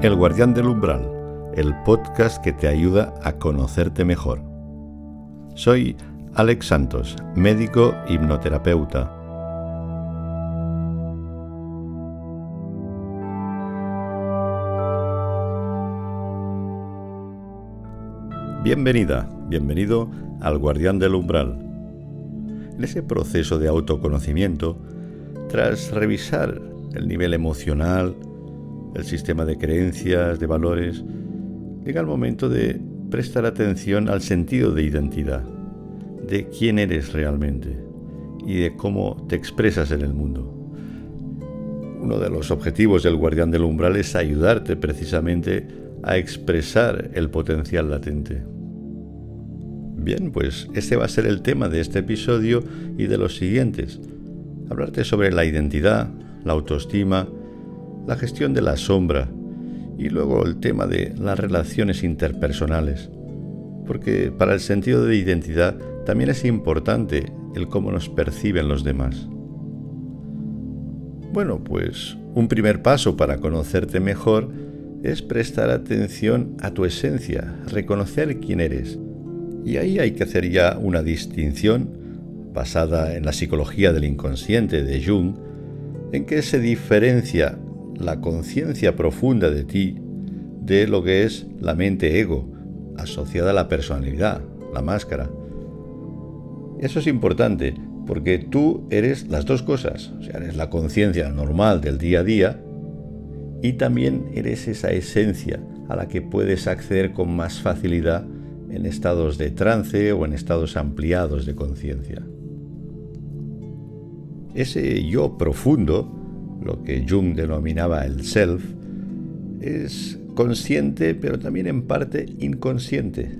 El Guardián del Umbral, el podcast que te ayuda a conocerte mejor. Soy Alex Santos, médico hipnoterapeuta. Bienvenida, bienvenido al Guardián del Umbral. En ese proceso de autoconocimiento, tras revisar el nivel emocional, el sistema de creencias, de valores, llega el momento de prestar atención al sentido de identidad, de quién eres realmente y de cómo te expresas en el mundo. Uno de los objetivos del guardián del umbral es ayudarte precisamente a expresar el potencial latente. Bien, pues este va a ser el tema de este episodio y de los siguientes. Hablarte sobre la identidad, la autoestima, la gestión de la sombra y luego el tema de las relaciones interpersonales. Porque para el sentido de identidad también es importante el cómo nos perciben los demás. Bueno, pues un primer paso para conocerte mejor es prestar atención a tu esencia, reconocer quién eres. Y ahí hay que hacer ya una distinción basada en la psicología del inconsciente de Jung, en que se diferencia la conciencia profunda de ti de lo que es la mente ego, asociada a la personalidad, la máscara. Eso es importante porque tú eres las dos cosas, o sea, eres la conciencia normal del día a día y también eres esa esencia a la que puedes acceder con más facilidad en estados de trance o en estados ampliados de conciencia. Ese yo profundo lo que Jung denominaba el self, es consciente pero también en parte inconsciente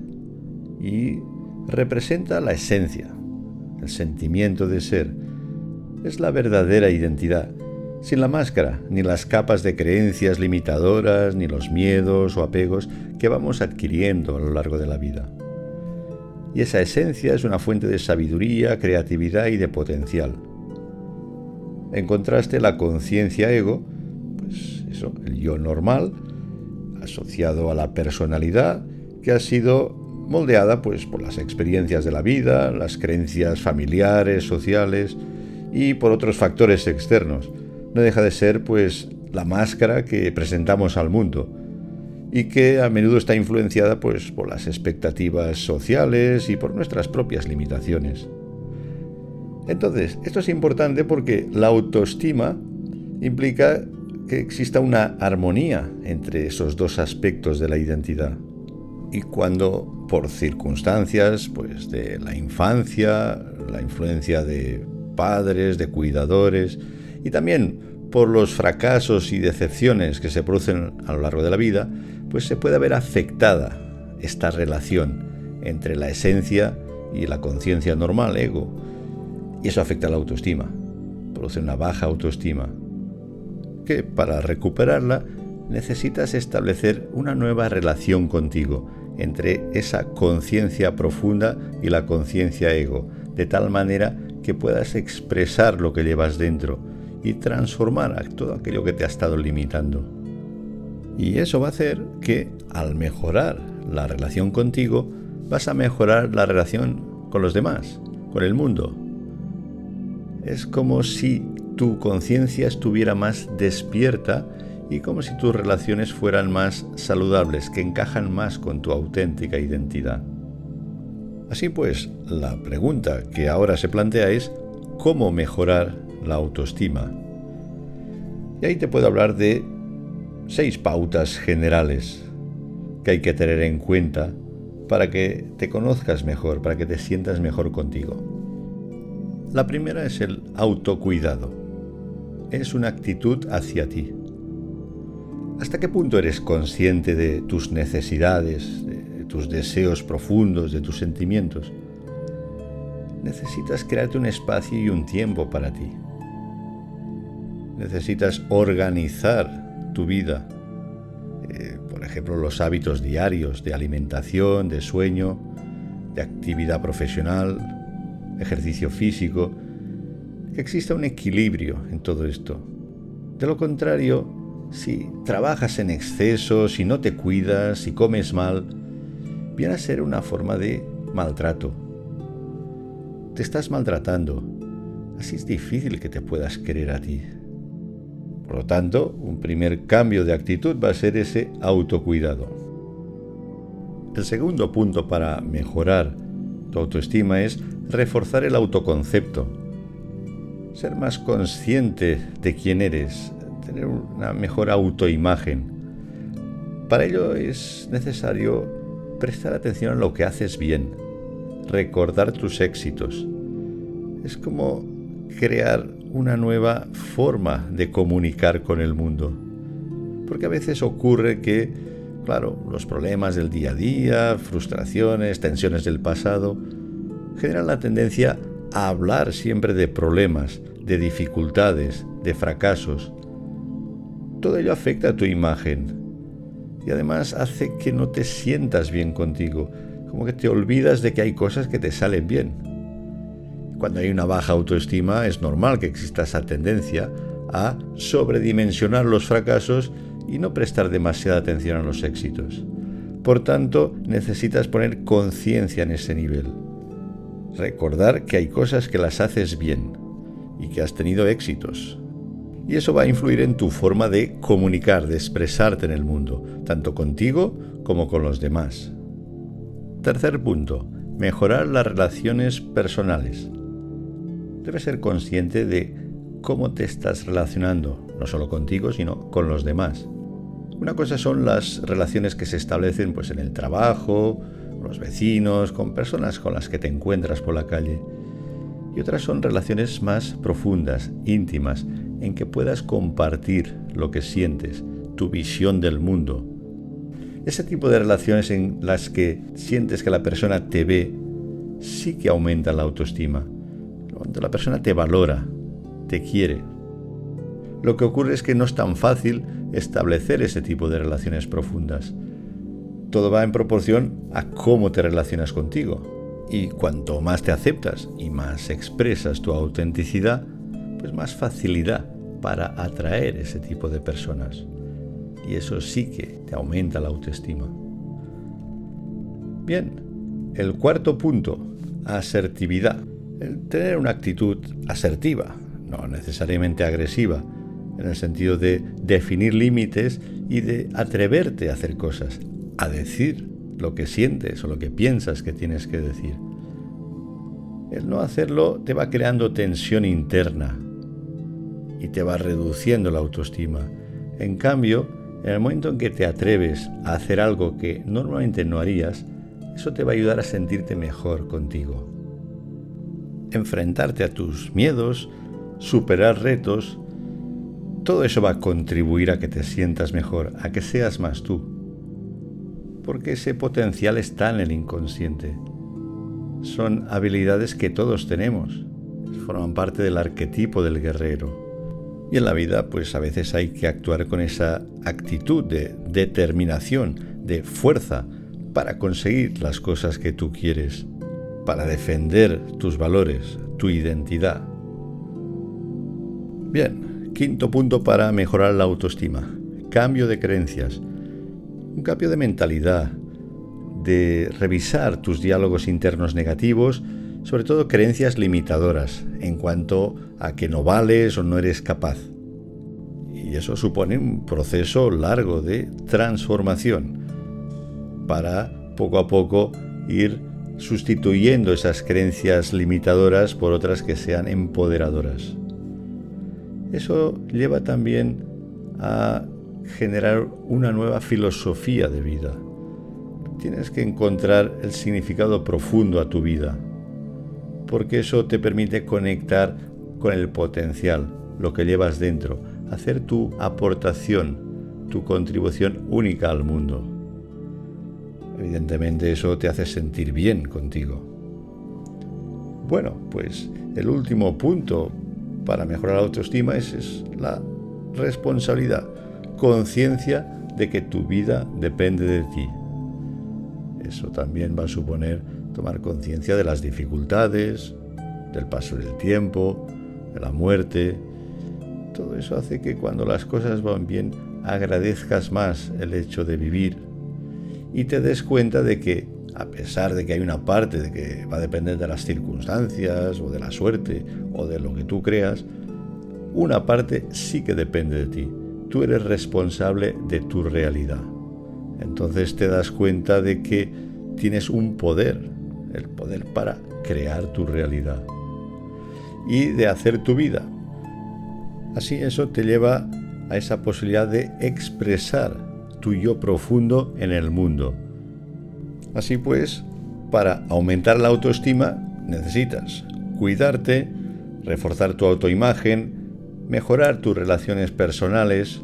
y representa la esencia, el sentimiento de ser. Es la verdadera identidad, sin la máscara, ni las capas de creencias limitadoras, ni los miedos o apegos que vamos adquiriendo a lo largo de la vida. Y esa esencia es una fuente de sabiduría, creatividad y de potencial en contraste, la conciencia ego, pues eso, el yo normal, asociado a la personalidad, que ha sido moldeada pues por las experiencias de la vida, las creencias familiares, sociales y por otros factores externos. No deja de ser pues la máscara que presentamos al mundo y que a menudo está influenciada pues por las expectativas sociales y por nuestras propias limitaciones. Entonces, esto es importante porque la autoestima implica que exista una armonía entre esos dos aspectos de la identidad. Y cuando por circunstancias pues de la infancia, la influencia de padres, de cuidadores y también por los fracasos y decepciones que se producen a lo largo de la vida, pues se puede ver afectada esta relación entre la esencia y la conciencia normal, ego, y eso afecta a la autoestima, produce una baja autoestima, que para recuperarla necesitas establecer una nueva relación contigo entre esa conciencia profunda y la conciencia ego, de tal manera que puedas expresar lo que llevas dentro y transformar todo aquello que te ha estado limitando. Y eso va a hacer que al mejorar la relación contigo, vas a mejorar la relación con los demás, con el mundo, es como si tu conciencia estuviera más despierta y como si tus relaciones fueran más saludables, que encajan más con tu auténtica identidad. Así pues, la pregunta que ahora se plantea es ¿cómo mejorar la autoestima? Y ahí te puedo hablar de seis pautas generales que hay que tener en cuenta para que te conozcas mejor, para que te sientas mejor contigo. La primera es el autocuidado. Es una actitud hacia ti. ¿Hasta qué punto eres consciente de tus necesidades, de tus deseos profundos, de tus sentimientos? Necesitas crearte un espacio y un tiempo para ti. Necesitas organizar tu vida. Eh, por ejemplo, los hábitos diarios de alimentación, de sueño, de actividad profesional, ejercicio físico, que exista un equilibrio en todo esto. De lo contrario, si trabajas en exceso, si no te cuidas, si comes mal, viene a ser una forma de maltrato. Te estás maltratando. Así es difícil que te puedas querer a ti. Por lo tanto, un primer cambio de actitud va a ser ese autocuidado. El segundo punto para mejorar tu autoestima es reforzar el autoconcepto. Ser más consciente de quién eres, tener una mejor autoimagen. Para ello es necesario prestar atención a lo que haces bien, recordar tus éxitos. Es como crear una nueva forma de comunicar con el mundo. Porque a veces ocurre que, claro, los problemas del día a día, frustraciones, tensiones del pasado, generan la tendencia a hablar siempre de problemas, de dificultades, de fracasos. Todo ello afecta a tu imagen y además hace que no te sientas bien contigo, como que te olvidas de que hay cosas que te salen bien. Cuando hay una baja autoestima es normal que exista esa tendencia a sobredimensionar los fracasos y no prestar demasiada atención a los éxitos. Por tanto, necesitas poner conciencia en ese nivel. Recordar que hay cosas que las haces bien y que has tenido éxitos. Y eso va a influir en tu forma de comunicar, de expresarte en el mundo, tanto contigo como con los demás. Tercer punto, mejorar las relaciones personales. Debes ser consciente de cómo te estás relacionando, no solo contigo, sino con los demás. Una cosa son las relaciones que se establecen pues, en el trabajo, los vecinos, con personas con las que te encuentras por la calle. Y otras son relaciones más profundas, íntimas, en que puedas compartir lo que sientes, tu visión del mundo, ese tipo de relaciones en las que sientes que la persona te ve, sí que aumenta la autoestima. Cuando la persona te valora, te quiere. Lo que ocurre es que no es tan fácil establecer ese tipo de relaciones profundas. Todo va en proporción a cómo te relacionas contigo. Y cuanto más te aceptas y más expresas tu autenticidad, pues más facilidad para atraer ese tipo de personas y eso sí que te aumenta la autoestima. Bien, el cuarto punto, asertividad. El tener una actitud asertiva, no necesariamente agresiva, en el sentido de definir límites y de atreverte a hacer cosas, a decir lo que sientes o lo que piensas que tienes que decir. El no hacerlo te va creando tensión interna y te va reduciendo la autoestima. En cambio, en el momento en que te atreves a hacer algo que normalmente no harías, eso te va a ayudar a sentirte mejor contigo. Enfrentarte a tus miedos, superar retos, todo eso va a contribuir a que te sientas mejor, a que seas más tú. Porque ese potencial está en el inconsciente. Son habilidades que todos tenemos. Forman parte del arquetipo del guerrero. Y en la vida, pues a veces hay que actuar con esa actitud de determinación, de fuerza, para conseguir las cosas que tú quieres, para defender tus valores, tu identidad. Bien, quinto punto para mejorar la autoestima. Cambio de creencias. Un cambio de mentalidad, de revisar tus diálogos internos negativos, sobre todo creencias limitadoras en cuanto a que no vales o no eres capaz. Y eso supone un proceso largo de transformación para poco a poco ir sustituyendo esas creencias limitadoras por otras que sean empoderadoras. Eso lleva también a generar una nueva filosofía de vida. Tienes que encontrar el significado profundo a tu vida porque eso te permite conectar con el potencial, lo que llevas dentro, hacer tu aportación, tu contribución única al mundo. Evidentemente eso te hace sentir bien contigo. Bueno, pues el último punto para mejorar la autoestima es, es la responsabilidad, conciencia de que tu vida depende de ti. Eso también va a suponer tomar conciencia de las dificultades, del paso del tiempo, de la muerte. Todo eso hace que cuando las cosas van bien agradezcas más el hecho de vivir y te des cuenta de que, a pesar de que hay una parte de que va a depender de las circunstancias o de la suerte o de lo que tú creas, una parte sí que depende de ti. Tú eres responsable de tu realidad. Entonces te das cuenta de que tienes un poder, el poder para crear tu realidad y de hacer tu vida. Así eso te lleva a esa posibilidad de expresar tu yo profundo en el mundo. Así pues, para aumentar la autoestima necesitas cuidarte, reforzar tu autoimagen, mejorar tus relaciones personales,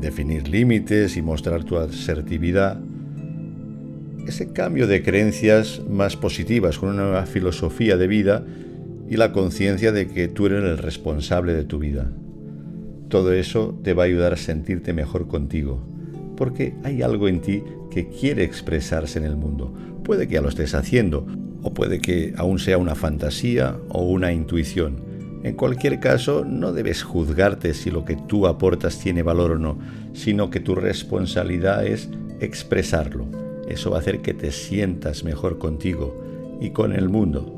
definir límites y mostrar tu asertividad. Ese cambio de creencias más positivas con una nueva filosofía de vida y la conciencia de que tú eres el responsable de tu vida. Todo eso te va a ayudar a sentirte mejor contigo, porque hay algo en ti que quiere expresarse en el mundo. Puede que ya lo estés haciendo, o puede que aún sea una fantasía o una intuición. En cualquier caso, no debes juzgarte si lo que tú aportas tiene valor o no, sino que tu responsabilidad es expresarlo. Eso va a hacer que te sientas mejor contigo y con el mundo.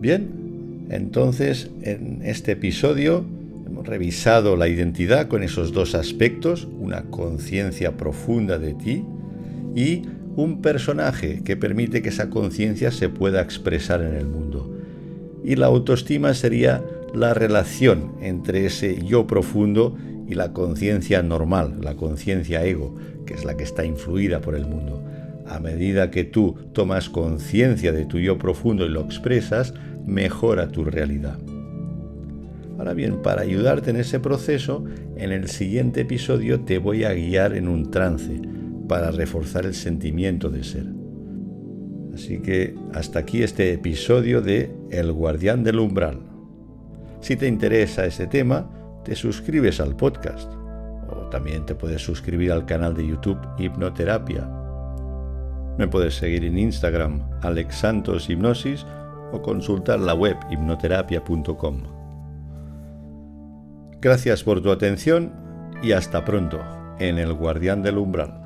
Bien, entonces en este episodio hemos revisado la identidad con esos dos aspectos, una conciencia profunda de ti y un personaje que permite que esa conciencia se pueda expresar en el mundo. Y la autoestima sería la relación entre ese yo profundo y la conciencia normal, la conciencia ego, que es la que está influida por el mundo. A medida que tú tomas conciencia de tu yo profundo y lo expresas, mejora tu realidad. Ahora bien, para ayudarte en ese proceso, en el siguiente episodio te voy a guiar en un trance para reforzar el sentimiento de ser. Así que hasta aquí este episodio de El guardián del umbral. Si te interesa ese tema, te suscribes al podcast o también te puedes suscribir al canal de YouTube Hipnoterapia me puedes seguir en Instagram, Alex Santos Hipnosis, o consultar la web hipnoterapia.com. Gracias por tu atención y hasta pronto en El Guardián del Umbral.